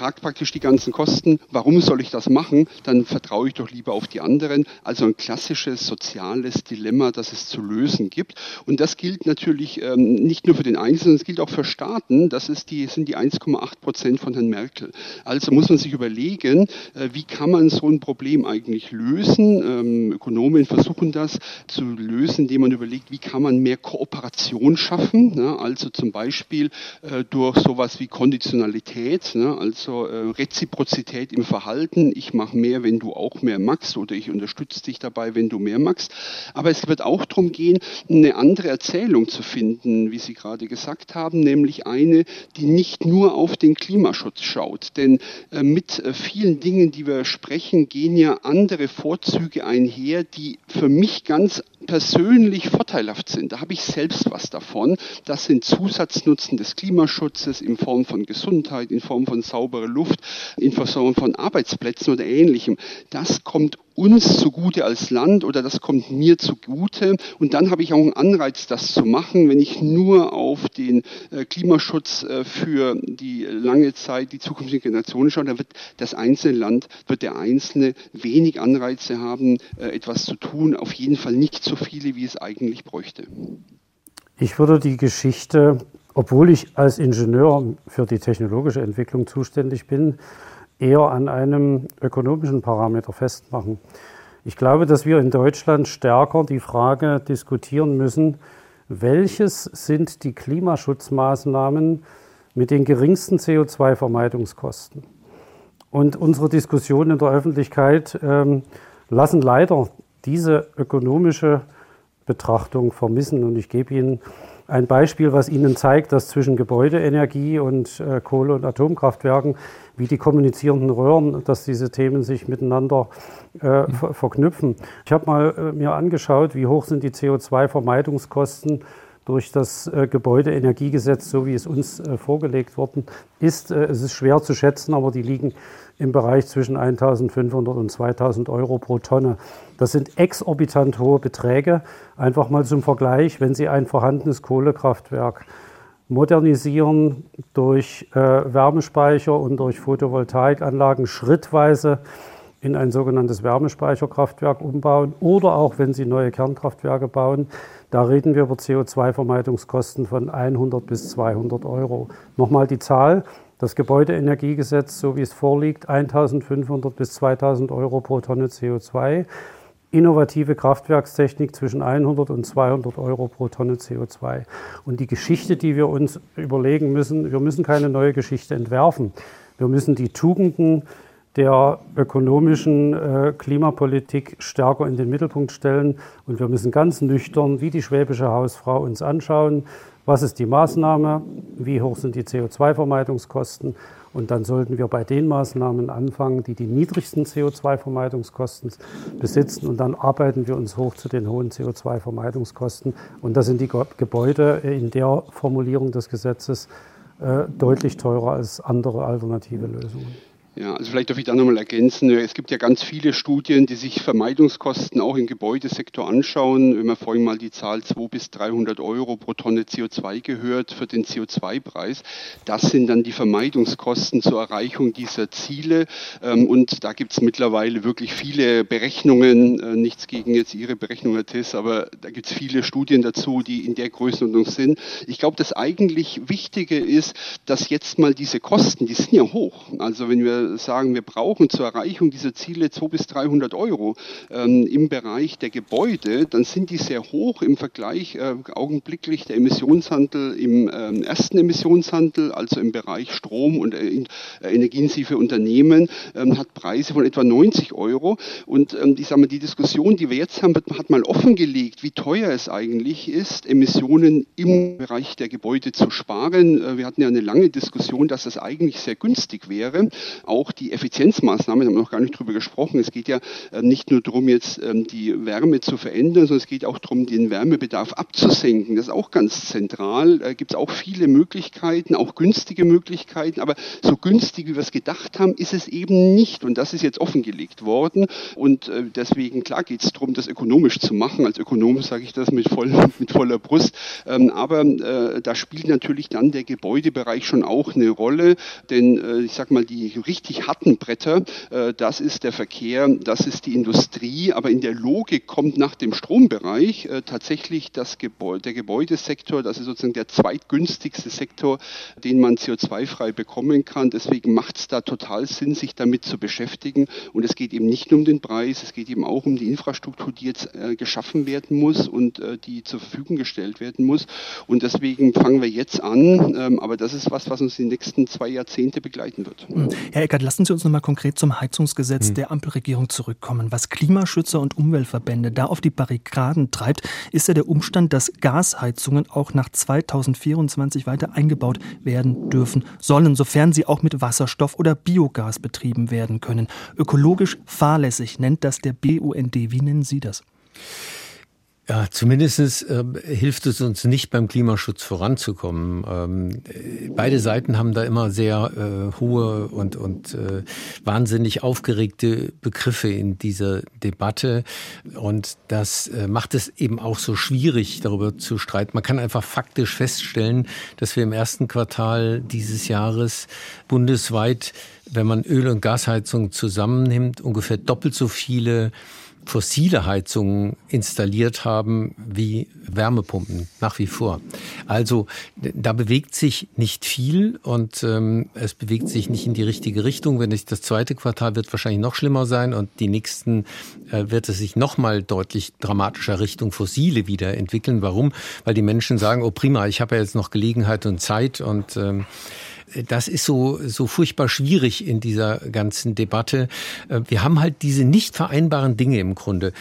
trage praktisch die ganzen Kosten. Warum soll ich das machen? Dann vertraue ich doch lieber auf die anderen. Also ein klassisches soziales Dilemma, das es zu lösen gibt. Und das gilt natürlich ähm, nicht nur für den Einzelnen, es gilt auch für Staaten. Das ist die, sind die 1,8 Prozent von Herrn Merkel. Also muss man sich überlegen, äh, wie kann man so ein Problem eigentlich lösen? Ähm, Ökonomen versuchen das zu lösen, indem man überlegt, wie kann man mehr Kooperation schaffen? Ne? Also zum Beispiel äh, durch sowas wie Konditionalität. Ne? Also also äh, Reziprozität im Verhalten. Ich mache mehr, wenn du auch mehr magst oder ich unterstütze dich dabei, wenn du mehr magst. Aber es wird auch darum gehen, eine andere Erzählung zu finden, wie Sie gerade gesagt haben, nämlich eine, die nicht nur auf den Klimaschutz schaut. Denn äh, mit äh, vielen Dingen, die wir sprechen, gehen ja andere Vorzüge einher, die für mich ganz persönlich vorteilhaft sind. Da habe ich selbst was davon. Das sind Zusatznutzen des Klimaschutzes in Form von Gesundheit, in Form von saubere Luft, in Versorgung von Arbeitsplätzen oder ähnlichem. Das kommt uns zugute als Land oder das kommt mir zugute. Und dann habe ich auch einen Anreiz, das zu machen. Wenn ich nur auf den äh, Klimaschutz äh, für die lange Zeit, die zukünftigen Generationen schaue, dann wird das einzelne Land, wird der Einzelne wenig Anreize haben, äh, etwas zu tun. Auf jeden Fall nicht so viele, wie es eigentlich bräuchte. Ich würde die Geschichte obwohl ich als Ingenieur für die technologische Entwicklung zuständig bin, eher an einem ökonomischen Parameter festmachen. Ich glaube, dass wir in Deutschland stärker die Frage diskutieren müssen, welches sind die Klimaschutzmaßnahmen mit den geringsten CO2-Vermeidungskosten. Und unsere Diskussionen in der Öffentlichkeit ähm, lassen leider diese ökonomische Betrachtung vermissen. Und ich gebe Ihnen ein Beispiel, was Ihnen zeigt, dass zwischen Gebäudeenergie und äh, Kohle- und Atomkraftwerken, wie die kommunizierenden Röhren, dass diese Themen sich miteinander äh, mhm. ver verknüpfen. Ich habe mal äh, mir angeschaut, wie hoch sind die CO2-Vermeidungskosten durch das äh, Gebäudeenergiegesetz, so wie es uns äh, vorgelegt worden ist. Äh, es ist schwer zu schätzen, aber die liegen im Bereich zwischen 1.500 und 2.000 Euro pro Tonne. Das sind exorbitant hohe Beträge. Einfach mal zum Vergleich, wenn Sie ein vorhandenes Kohlekraftwerk modernisieren durch äh, Wärmespeicher und durch Photovoltaikanlagen schrittweise in ein sogenanntes Wärmespeicherkraftwerk umbauen oder auch wenn Sie neue Kernkraftwerke bauen, da reden wir über CO2-Vermeidungskosten von 100 bis 200 Euro. Nochmal die Zahl, das Gebäudeenergiegesetz, so wie es vorliegt, 1.500 bis 2.000 Euro pro Tonne CO2. Innovative Kraftwerkstechnik zwischen 100 und 200 Euro pro Tonne CO2. Und die Geschichte, die wir uns überlegen müssen, wir müssen keine neue Geschichte entwerfen. Wir müssen die Tugenden der ökonomischen äh, Klimapolitik stärker in den Mittelpunkt stellen. Und wir müssen ganz nüchtern, wie die schwäbische Hausfrau, uns anschauen, was ist die Maßnahme, wie hoch sind die CO2-Vermeidungskosten und dann sollten wir bei den Maßnahmen anfangen, die die niedrigsten CO2-Vermeidungskosten besitzen und dann arbeiten wir uns hoch zu den hohen CO2-Vermeidungskosten und das sind die Gebäude in der Formulierung des Gesetzes äh, deutlich teurer als andere alternative Lösungen. Ja, also vielleicht darf ich da nochmal ergänzen. Es gibt ja ganz viele Studien, die sich Vermeidungskosten auch im Gebäudesektor anschauen. Wenn man vorhin mal die Zahl 200 bis 300 Euro pro Tonne CO2 gehört für den CO2-Preis, das sind dann die Vermeidungskosten zur Erreichung dieser Ziele. Ähm, und da gibt es mittlerweile wirklich viele Berechnungen, äh, nichts gegen jetzt Ihre Berechnung, Herr Tess, aber da gibt es viele Studien dazu, die in der Größenordnung sind. Ich glaube, das eigentlich Wichtige ist, dass jetzt mal diese Kosten, die sind ja hoch. Also wenn wir sagen, wir brauchen zur Erreichung dieser Ziele 200 bis 300 Euro ähm, im Bereich der Gebäude, dann sind die sehr hoch im Vergleich äh, augenblicklich der Emissionshandel im äh, ersten Emissionshandel, also im Bereich Strom und äh, äh energieintensive Unternehmen, ähm, hat Preise von etwa 90 Euro. Und ähm, ich sage mal, die Diskussion, die wir jetzt haben, hat mal offengelegt, wie teuer es eigentlich ist, Emissionen im Bereich der Gebäude zu sparen. Äh, wir hatten ja eine lange Diskussion, dass das eigentlich sehr günstig wäre. Auch die Effizienzmaßnahmen, haben wir noch gar nicht drüber gesprochen. Es geht ja äh, nicht nur darum, jetzt ähm, die Wärme zu verändern, sondern es geht auch darum, den Wärmebedarf abzusenken. Das ist auch ganz zentral. Da gibt es auch viele Möglichkeiten, auch günstige Möglichkeiten. Aber so günstig, wie wir es gedacht haben, ist es eben nicht. Und das ist jetzt offengelegt worden. Und äh, deswegen, klar, geht es darum, das ökonomisch zu machen. Als Ökonom sage ich das mit, voll, mit voller Brust. Ähm, aber äh, da spielt natürlich dann der Gebäudebereich schon auch eine Rolle. Denn ich sage mal, die richtig harten Bretter, äh, das ist der Verkehr, das ist die Industrie. Aber in der Logik kommt nach dem Strombereich äh, tatsächlich das Gebäude, der Gebäudesektor, das ist sozusagen der zweitgünstigste Sektor, den man CO2-frei bekommen kann. Deswegen macht es da total Sinn, sich damit zu beschäftigen. Und es geht eben nicht nur um den Preis, es geht eben auch um die Infrastruktur, die jetzt äh, geschaffen werden muss und die zur Verfügung gestellt werden muss. Und deswegen fangen wir jetzt an. Ähm, aber das ist was, was uns die nächsten zwei Jahrzehnte begleiten wird. Hm. Herr Eckert, lassen Sie uns noch mal konkret zum Heizungsgesetz hm. der Ampelregierung zurückkommen. Was Klimaschützer und Umweltverbände da auf die Barrikaden treibt, ist ja der Umstand, dass Gasheizungen auch nach 2024 weiter eingebaut werden dürfen sollen, sofern sie auch mit Wasserstoff oder Biogas betrieben werden können. Ökologisch fahrlässig nennt das der BUND. Wie nennen Sie das? Ja, zumindest äh, hilft es uns nicht beim Klimaschutz voranzukommen. Ähm, beide Seiten haben da immer sehr äh, hohe und, und äh, wahnsinnig aufgeregte Begriffe in dieser Debatte. Und das äh, macht es eben auch so schwierig, darüber zu streiten. Man kann einfach faktisch feststellen, dass wir im ersten Quartal dieses Jahres bundesweit, wenn man Öl- und Gasheizung zusammennimmt, ungefähr doppelt so viele fossile Heizungen installiert haben wie Wärmepumpen nach wie vor. Also da bewegt sich nicht viel und ähm, es bewegt sich nicht in die richtige Richtung. Wenn es das zweite Quartal wird wahrscheinlich noch schlimmer sein und die nächsten wird es sich noch mal deutlich dramatischer Richtung fossile wieder entwickeln. Warum? Weil die Menschen sagen: Oh prima, ich habe ja jetzt noch Gelegenheit und Zeit und ähm, das ist so, so furchtbar schwierig in dieser ganzen Debatte. Äh, wir haben halt diese nicht vereinbaren Dinge im Grunde.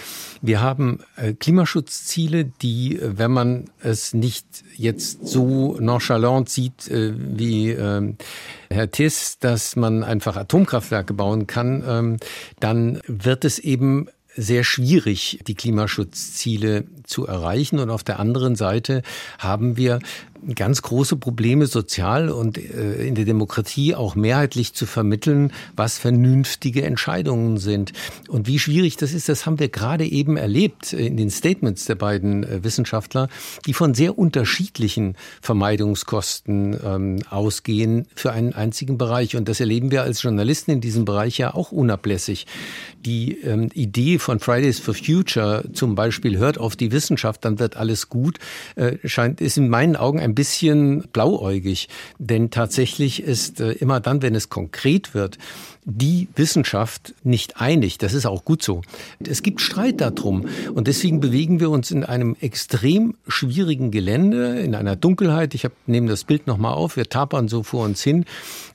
Wir haben äh, Klimaschutzziele, die, äh, wenn man es nicht jetzt so nonchalant sieht wie ähm, Herr Tiss, dass man einfach Atomkraftwerke bauen kann, ähm, dann wird es eben sehr schwierig, die Klimaschutzziele zu erreichen. Und auf der anderen Seite haben wir ganz große Probleme sozial und äh, in der Demokratie auch mehrheitlich zu vermitteln, was vernünftige Entscheidungen sind. Und wie schwierig das ist, das haben wir gerade eben erlebt in den Statements der beiden äh, Wissenschaftler, die von sehr unterschiedlichen Vermeidungskosten ähm, ausgehen für einen einzigen Bereich. Und das erleben wir als Journalisten in diesem Bereich ja auch unablässig. Die ähm, Idee von Fridays for Future zum Beispiel hört auf die Wissenschaft, dann wird alles gut, äh, scheint, ist in meinen Augen ein bisschen blauäugig. Denn tatsächlich ist äh, immer dann, wenn es konkret wird, die Wissenschaft nicht einig. Das ist auch gut so. Es gibt Streit darum. Und deswegen bewegen wir uns in einem extrem schwierigen Gelände, in einer Dunkelheit. Ich nehme das Bild nochmal auf. Wir tapern so vor uns hin.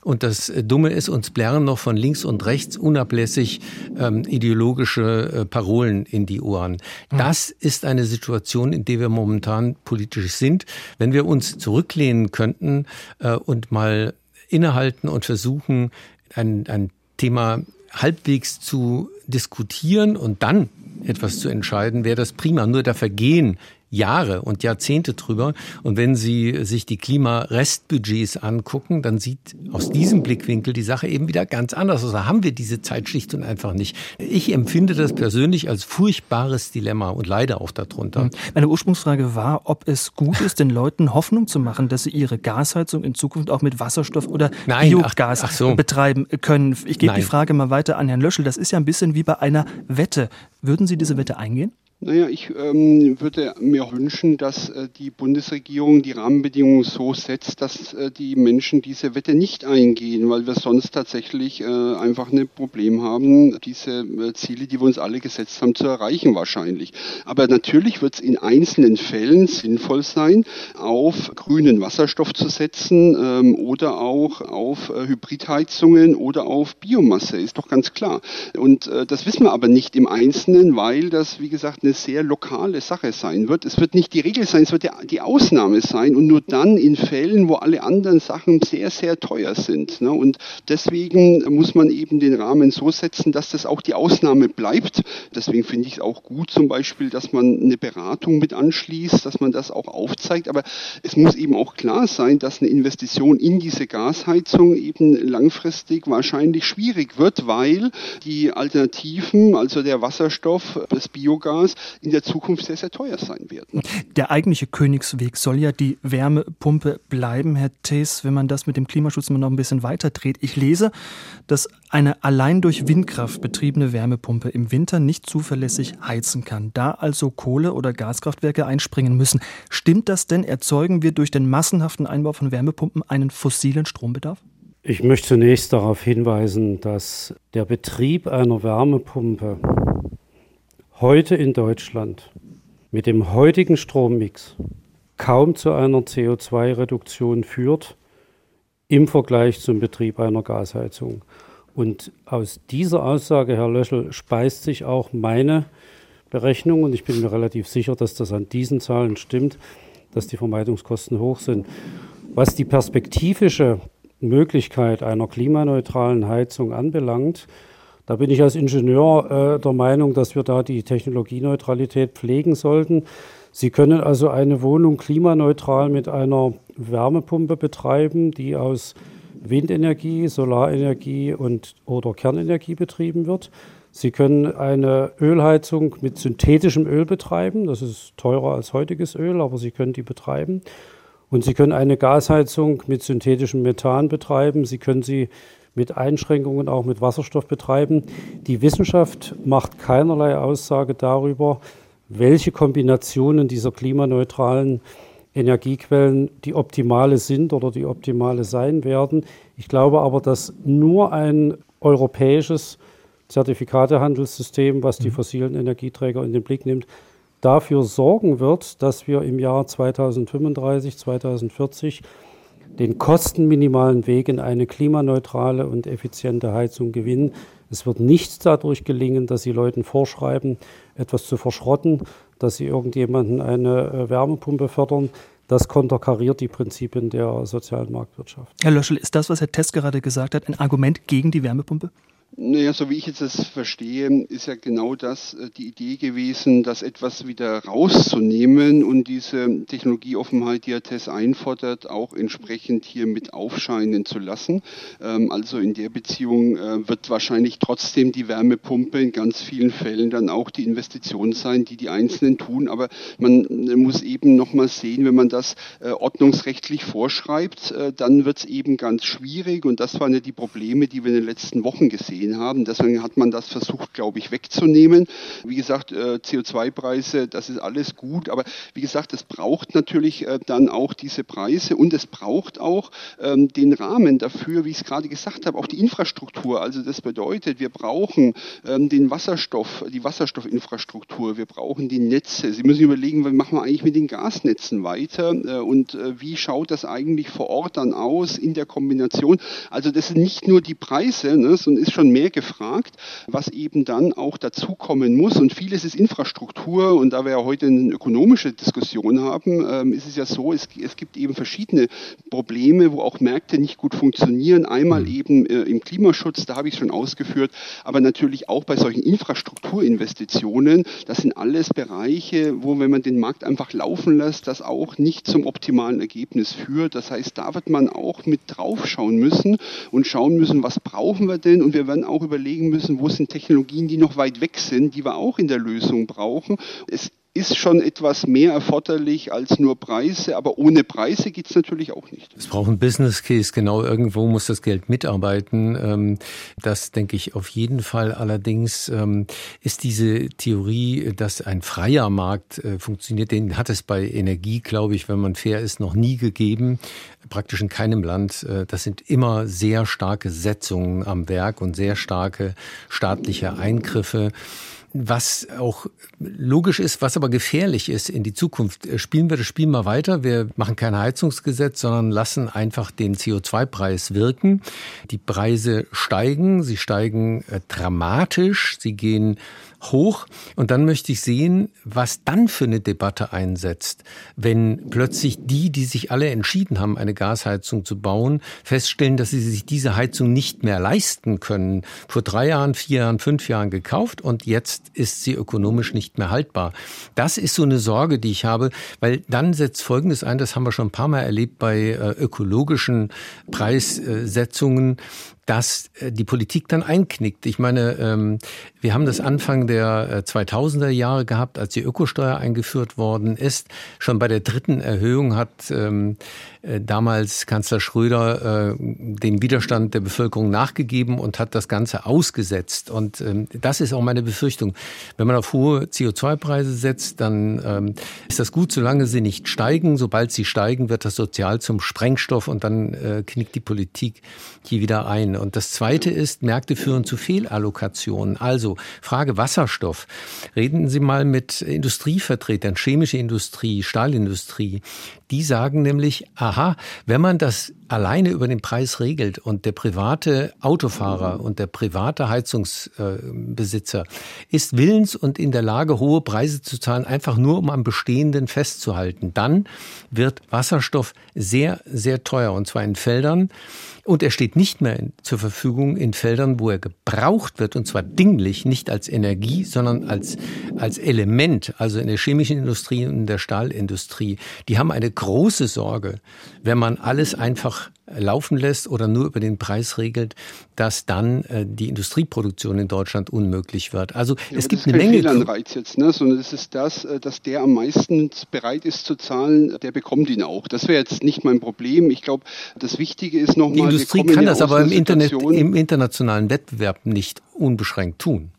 Und das Dumme ist, uns blären noch von links und rechts unablässig ähm, ideologische äh, Parolen in die Ohren. Mhm. Das ist eine Situation, in der wir momentan politisch sind. Wenn wir uns zurücklehnen könnten äh, und mal innehalten und versuchen, ein, ein Thema halbwegs zu diskutieren und dann etwas zu entscheiden, wäre das prima. Nur da vergehen Jahre und Jahrzehnte drüber. Und wenn Sie sich die Klimarestbudgets angucken, dann sieht aus diesem Blickwinkel die Sache eben wieder ganz anders aus. Da haben wir diese Zeit schlicht und einfach nicht. Ich empfinde das persönlich als furchtbares Dilemma und leide auch darunter. Hm. Meine Ursprungsfrage war, ob es gut ist, den Leuten Hoffnung zu machen, dass sie ihre Gasheizung in Zukunft auch mit Wasserstoff oder Nein, Biogas ach, ach so. betreiben können. Ich gebe die Frage mal weiter an Herrn Löschel. Das ist ja ein bisschen wie bei einer Wette. Würden Sie diese Wette eingehen? Naja, ich ähm, würde mir wünschen, dass äh, die Bundesregierung die Rahmenbedingungen so setzt, dass äh, die Menschen diese Wette nicht eingehen, weil wir sonst tatsächlich äh, einfach ein Problem haben, diese äh, Ziele, die wir uns alle gesetzt haben, zu erreichen wahrscheinlich. Aber natürlich wird es in einzelnen Fällen sinnvoll sein, auf grünen Wasserstoff zu setzen ähm, oder auch auf äh, Hybridheizungen oder auf Biomasse, ist doch ganz klar. Und äh, das wissen wir aber nicht im Einzelnen, weil das, wie gesagt, eine sehr lokale Sache sein wird. Es wird nicht die Regel sein, es wird die Ausnahme sein und nur dann in Fällen, wo alle anderen Sachen sehr, sehr teuer sind. Ne? Und deswegen muss man eben den Rahmen so setzen, dass das auch die Ausnahme bleibt. Deswegen finde ich es auch gut zum Beispiel, dass man eine Beratung mit anschließt, dass man das auch aufzeigt. Aber es muss eben auch klar sein, dass eine Investition in diese Gasheizung eben langfristig wahrscheinlich schwierig wird, weil die Alternativen, also der Wasserstoff, das Biogas, in der Zukunft sehr, sehr teuer sein werden. Der eigentliche Königsweg soll ja die Wärmepumpe bleiben, Herr Thees, wenn man das mit dem Klimaschutz immer noch ein bisschen weiter dreht. Ich lese, dass eine allein durch Windkraft betriebene Wärmepumpe im Winter nicht zuverlässig heizen kann, da also Kohle- oder Gaskraftwerke einspringen müssen. Stimmt das denn? Erzeugen wir durch den massenhaften Einbau von Wärmepumpen einen fossilen Strombedarf? Ich möchte zunächst darauf hinweisen, dass der Betrieb einer Wärmepumpe heute in Deutschland mit dem heutigen Strommix kaum zu einer CO2-Reduktion führt im Vergleich zum Betrieb einer Gasheizung. Und aus dieser Aussage, Herr Löschel, speist sich auch meine Berechnung und ich bin mir relativ sicher, dass das an diesen Zahlen stimmt, dass die Vermeidungskosten hoch sind. Was die perspektivische Möglichkeit einer klimaneutralen Heizung anbelangt, da bin ich als Ingenieur äh, der Meinung, dass wir da die Technologieneutralität pflegen sollten. Sie können also eine Wohnung klimaneutral mit einer Wärmepumpe betreiben, die aus Windenergie, Solarenergie und oder Kernenergie betrieben wird. Sie können eine Ölheizung mit synthetischem Öl betreiben. Das ist teurer als heutiges Öl, aber Sie können die betreiben. Und Sie können eine Gasheizung mit synthetischem Methan betreiben. Sie können sie mit Einschränkungen auch mit Wasserstoff betreiben. Die Wissenschaft macht keinerlei Aussage darüber, welche Kombinationen dieser klimaneutralen Energiequellen die optimale sind oder die optimale sein werden. Ich glaube aber, dass nur ein europäisches Zertifikatehandelssystem, was die mhm. fossilen Energieträger in den Blick nimmt, dafür sorgen wird, dass wir im Jahr 2035, 2040 den kostenminimalen Weg in eine klimaneutrale und effiziente Heizung gewinnen. Es wird nichts dadurch gelingen, dass Sie Leuten vorschreiben, etwas zu verschrotten, dass Sie irgendjemanden eine äh, Wärmepumpe fördern. Das konterkariert die Prinzipien der sozialen Marktwirtschaft. Herr Löschel, ist das, was Herr Tess gerade gesagt hat, ein Argument gegen die Wärmepumpe? Naja, so wie ich jetzt das verstehe, ist ja genau das äh, die Idee gewesen, das etwas wieder rauszunehmen und diese Technologieoffenheit, die Herr Tess einfordert, auch entsprechend hier mit aufscheinen zu lassen. Ähm, also in der Beziehung äh, wird wahrscheinlich trotzdem die Wärmepumpe in ganz vielen Fällen dann auch die Investition sein, die die Einzelnen tun. Aber man äh, muss eben nochmal sehen, wenn man das ordnungsrechtlich vorschreibt, dann wird es eben ganz schwierig und das waren ja die Probleme, die wir in den letzten Wochen gesehen gesehen haben. Deswegen hat man das versucht, glaube ich, wegzunehmen. Wie gesagt, äh, CO2-Preise, das ist alles gut, aber wie gesagt, es braucht natürlich äh, dann auch diese Preise und es braucht auch ähm, den Rahmen dafür, wie ich es gerade gesagt habe, auch die Infrastruktur. Also das bedeutet, wir brauchen ähm, den Wasserstoff, die Wasserstoffinfrastruktur, wir brauchen die Netze. Sie müssen überlegen, was machen wir eigentlich mit den Gasnetzen weiter äh, und wie schaut das eigentlich vor Ort dann aus in der Kombination. Also das sind nicht nur die Preise, ne, sondern ist schon mehr gefragt, was eben dann auch dazukommen muss. Und vieles ist Infrastruktur. Und da wir ja heute eine ökonomische Diskussion haben, ähm, ist es ja so, es, es, gibt eben verschiedene Probleme, wo auch Märkte nicht gut funktionieren. Einmal mhm. eben äh, im Klimaschutz, da habe ich es schon ausgeführt, aber natürlich auch bei solchen Infrastrukturinvestitionen. Das sind alles Bereiche, wo, wenn man den Markt einfach laufen lässt, das auch nicht zum optimalen Ergebnis führt. Das heißt, da wird man auch mit draufschauen müssen und schauen müssen, was brauchen wir denn? Und wir werden auch überlegen müssen, wo sind Technologien, die noch weit weg sind, die wir auch in der Lösung brauchen. Es ist schon etwas mehr erforderlich als nur Preise, aber ohne Preise geht es natürlich auch nicht. Es braucht ein Business Case, genau irgendwo muss das Geld mitarbeiten. Ähm, das denke ich auf jeden Fall. Allerdings ähm, ist diese Theorie, dass ein freier Markt äh, funktioniert, den hat es bei Energie, glaube ich, wenn man fair ist, noch nie gegeben. Praktisch in keinem Land. Äh, das sind immer sehr starke Setzungen am Werk und sehr starke staatliche Eingriffe was auch logisch ist, was aber gefährlich ist in die Zukunft. Äh, spielen wir das Spiel mal weiter. Wir machen kein Heizungsgesetz, sondern lassen einfach den CO2-Preis wirken. Die Preise steigen, sie steigen äh, dramatisch, sie gehen hoch. Und dann möchte ich sehen, was dann für eine Debatte einsetzt, wenn plötzlich die, die sich alle entschieden haben, eine Gasheizung zu bauen, feststellen, dass sie sich diese Heizung nicht mehr leisten können. Vor drei Jahren, vier Jahren, fünf Jahren gekauft und jetzt ist sie ökonomisch nicht mehr haltbar. Das ist so eine Sorge, die ich habe, weil dann setzt Folgendes ein, das haben wir schon ein paar Mal erlebt bei äh, ökologischen Preissetzungen, dass äh, die Politik dann einknickt. Ich meine, ähm, wir haben das Anfang der 2000er äh, Jahre gehabt, als die Ökosteuer eingeführt worden ist. Schon bei der dritten Erhöhung hat ähm, äh, damals Kanzler Schröder dem Widerstand der Bevölkerung nachgegeben und hat das Ganze ausgesetzt. Und ähm, das ist auch meine Befürchtung. Wenn man auf hohe CO2-Preise setzt, dann ist das gut, solange sie nicht steigen. Sobald sie steigen, wird das sozial zum Sprengstoff und dann knickt die Politik hier wieder ein. Und das Zweite ist, Märkte führen zu Fehlallokationen. Also Frage Wasserstoff. Reden Sie mal mit Industrievertretern, chemische Industrie, Stahlindustrie. Die sagen nämlich, aha, wenn man das alleine über den Preis regelt und der private Autofahrer und der private Heizungsbesitzer ist willens und in der Lage, hohe Preise zu zahlen, einfach nur um am Bestehenden festzuhalten, dann wird Wasserstoff sehr, sehr teuer und zwar in Feldern, und er steht nicht mehr zur Verfügung in Feldern, wo er gebraucht wird, und zwar dinglich, nicht als Energie, sondern als, als Element, also in der chemischen Industrie und in der Stahlindustrie. Die haben eine große Sorge, wenn man alles einfach laufen lässt oder nur über den Preis regelt, dass dann äh, die Industrieproduktion in Deutschland unmöglich wird. Also ja, es gibt eine Menge. Das ist kein Fehlanreiz jetzt, ne? sondern es ist das, äh, dass der am meisten bereit ist zu zahlen, der bekommt ihn auch. Das wäre jetzt nicht mein Problem. Ich glaube, das Wichtige ist nochmal. Die Industrie kann das aber im, Internet, im internationalen Wettbewerb nicht unbeschränkt tun.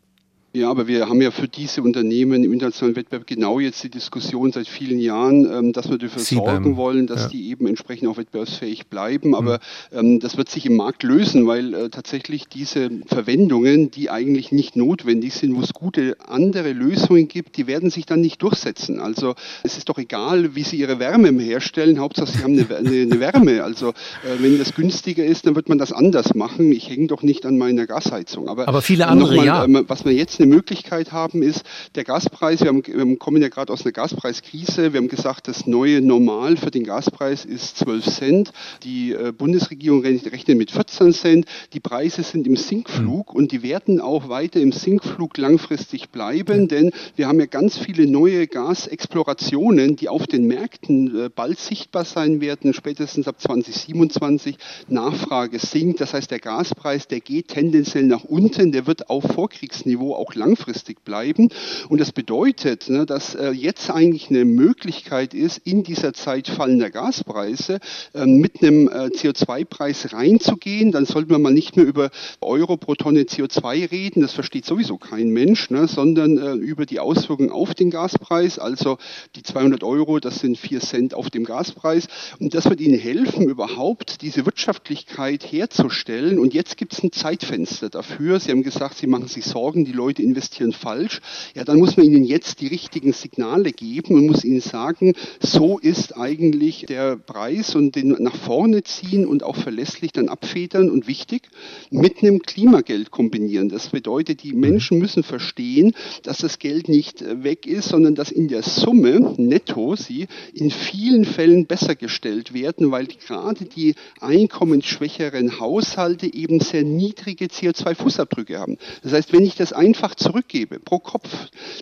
Ja, aber wir haben ja für diese Unternehmen im internationalen Wettbewerb genau jetzt die Diskussion seit vielen Jahren, ähm, dass wir dafür sorgen wollen, dass ja. die eben entsprechend auch wettbewerbsfähig bleiben. Aber mhm. das wird sich im Markt lösen, weil äh, tatsächlich diese Verwendungen, die eigentlich nicht notwendig sind, wo es gute andere Lösungen gibt, die werden sich dann nicht durchsetzen. Also es ist doch egal, wie sie ihre Wärme herstellen. Hauptsache, sie haben eine, eine, Wärme. Also äh, wenn das günstiger ist, dann wird man das anders machen. Ich hänge doch nicht an meiner Gasheizung. Aber, Aber viele andere, mal, ja. Ähm, was wir jetzt Möglichkeit haben, ist der Gaspreis. Wir, haben, wir kommen ja gerade aus einer Gaspreiskrise. Wir haben gesagt, das neue Normal für den Gaspreis ist 12 Cent. Die äh, Bundesregierung rechnet mit 14 Cent. Die Preise sind im Sinkflug und die werden auch weiter im Sinkflug langfristig bleiben, denn wir haben ja ganz viele neue Gasexplorationen, die auf den Märkten äh, bald sichtbar sein werden, spätestens ab 2027. Nachfrage sinkt. Das heißt, der Gaspreis, der geht tendenziell nach unten. Der wird auf Vorkriegsniveau auch langfristig bleiben. Und das bedeutet, ne, dass äh, jetzt eigentlich eine Möglichkeit ist, in dieser Zeit fallender Gaspreise äh, mit einem äh, CO2-Preis reinzugehen. Dann sollten wir mal nicht mehr über Euro pro Tonne CO2 reden, das versteht sowieso kein Mensch, ne, sondern äh, über die Auswirkungen auf den Gaspreis. Also die 200 Euro, das sind 4 Cent auf dem Gaspreis. Und das wird Ihnen helfen, überhaupt diese Wirtschaftlichkeit herzustellen. Und jetzt gibt es ein Zeitfenster dafür. Sie haben gesagt, Sie machen sich Sorgen, die Leute investieren falsch, ja, dann muss man ihnen jetzt die richtigen Signale geben und muss ihnen sagen, so ist eigentlich der Preis und den nach vorne ziehen und auch verlässlich dann abfedern und wichtig mit einem Klimageld kombinieren. Das bedeutet, die Menschen müssen verstehen, dass das Geld nicht weg ist, sondern dass in der Summe netto sie in vielen Fällen besser gestellt werden, weil gerade die einkommensschwächeren Haushalte eben sehr niedrige CO2-Fußabdrücke haben. Das heißt, wenn ich das einfach einfach zurückgebe pro Kopf,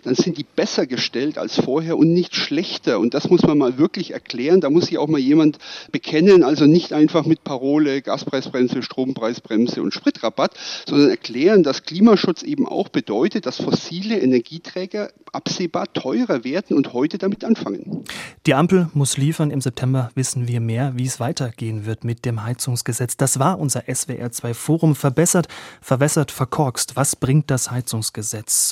dann sind die besser gestellt als vorher und nicht schlechter. Und das muss man mal wirklich erklären. Da muss sich auch mal jemand bekennen. Also nicht einfach mit Parole, Gaspreisbremse, Strompreisbremse und Spritrabatt, sondern erklären, dass Klimaschutz eben auch bedeutet, dass fossile Energieträger absehbar teurer werden und heute damit anfangen. Die Ampel muss liefern. Im September wissen wir mehr, wie es weitergehen wird mit dem Heizungsgesetz. Das war unser SWR2 Forum. Verbessert, verwässert, verkorkst. Was bringt das Heizungsgesetz?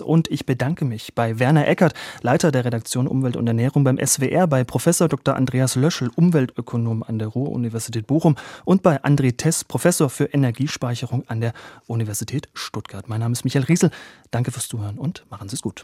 Und ich bedanke mich bei Werner Eckert, Leiter der Redaktion Umwelt und Ernährung beim SWR, bei Professor Dr. Andreas Löschel, Umweltökonom an der Ruhr-Universität Bochum und bei André Tess, Professor für Energiespeicherung an der Universität Stuttgart. Mein Name ist Michael Riesel. Danke fürs Zuhören und machen Sie es gut.